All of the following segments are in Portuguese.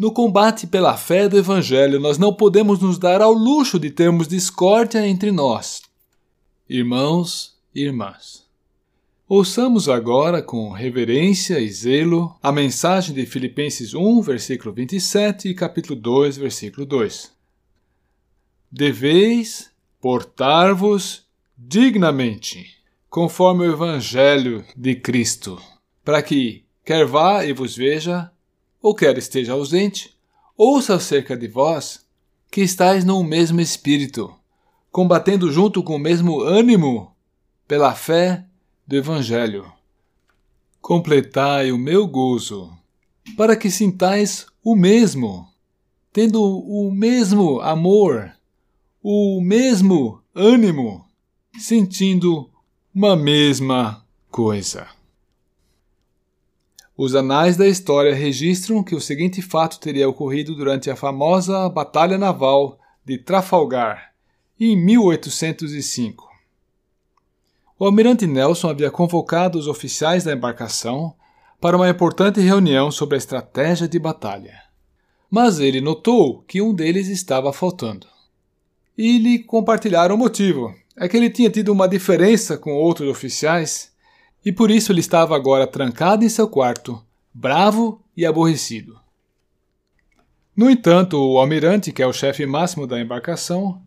No combate pela fé do Evangelho, nós não podemos nos dar ao luxo de termos discórdia entre nós. Irmãos e irmãs, ouçamos agora com reverência e zelo a mensagem de Filipenses 1, versículo 27 e capítulo 2, versículo 2. Deveis portar-vos dignamente, conforme o Evangelho de Cristo, para que, quer vá e vos veja, ou quer esteja ausente, ouça acerca de vós que estáis no mesmo espírito, combatendo junto com o mesmo ânimo pela fé do Evangelho. Completai o meu gozo, para que sintais o mesmo, tendo o mesmo amor, o mesmo ânimo, sentindo uma mesma coisa. Os anais da história registram que o seguinte fato teria ocorrido durante a famosa Batalha Naval de Trafalgar, em 1805. O almirante Nelson havia convocado os oficiais da embarcação para uma importante reunião sobre a estratégia de batalha. Mas ele notou que um deles estava faltando. E lhe compartilharam o motivo. É que ele tinha tido uma diferença com outros oficiais e por isso ele estava agora trancado em seu quarto, bravo e aborrecido. No entanto, o almirante, que é o chefe máximo da embarcação,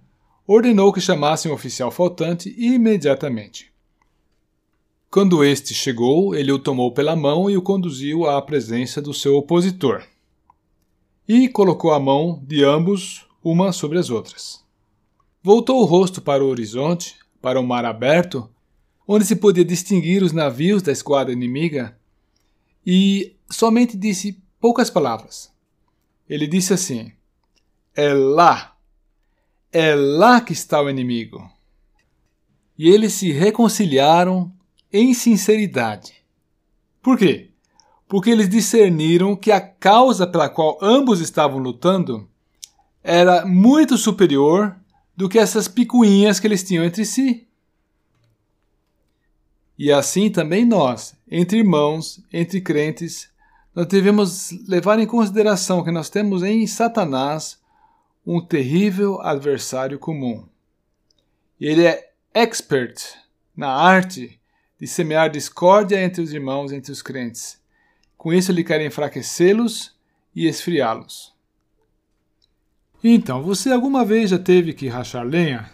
ordenou que chamassem o oficial faltante imediatamente. Quando este chegou, ele o tomou pela mão e o conduziu à presença do seu opositor. E colocou a mão de ambos uma sobre as outras. Voltou o rosto para o horizonte, para o mar aberto, onde se podia distinguir os navios da esquadra inimiga, e somente disse poucas palavras. Ele disse assim: É lá, é lá que está o inimigo. E eles se reconciliaram em sinceridade. Por quê? Porque eles discerniram que a causa pela qual ambos estavam lutando era muito superior do que essas picuinhas que eles tinham entre si. E assim também nós, entre irmãos, entre crentes, nós devemos levar em consideração que nós temos em Satanás um terrível adversário comum. Ele é expert na arte de semear discórdia entre os irmãos, entre os crentes. Com isso, ele quer enfraquecê-los e esfriá-los. Então, você alguma vez já teve que rachar lenha?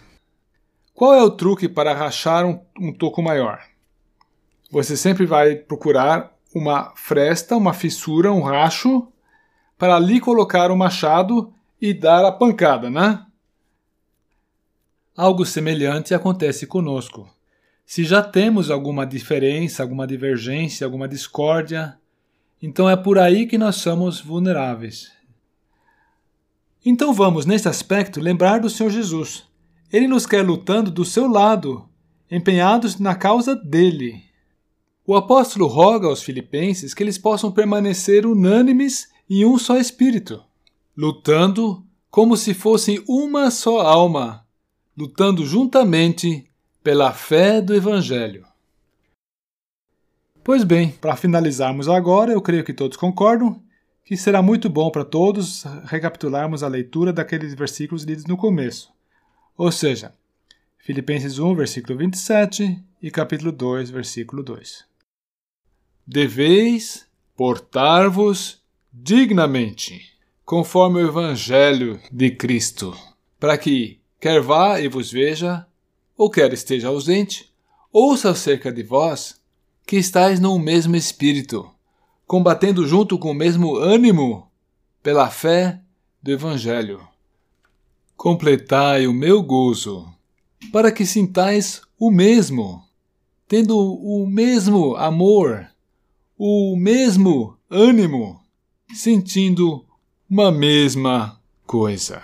Qual é o truque para rachar um, um toco maior? Você sempre vai procurar uma fresta, uma fissura, um racho, para ali colocar o machado e dar a pancada, né? Algo semelhante acontece conosco. Se já temos alguma diferença, alguma divergência, alguma discórdia, então é por aí que nós somos vulneráveis. Então vamos, nesse aspecto, lembrar do Senhor Jesus. Ele nos quer lutando do seu lado, empenhados na causa dele. O apóstolo roga aos filipenses que eles possam permanecer unânimes em um só espírito, lutando como se fossem uma só alma, lutando juntamente pela fé do Evangelho. Pois bem, para finalizarmos agora, eu creio que todos concordam que será muito bom para todos recapitularmos a leitura daqueles versículos lidos no começo. Ou seja, Filipenses 1, versículo 27 e capítulo 2, versículo 2 deveis portar-vos dignamente, conforme o Evangelho de Cristo, para que, quer vá e vos veja, ou quer esteja ausente, ouça acerca de vós que estáis no mesmo espírito, combatendo junto com o mesmo ânimo pela fé do Evangelho. Completai o meu gozo, para que sintais o mesmo, tendo o mesmo amor, o mesmo ânimo, sentindo uma mesma coisa.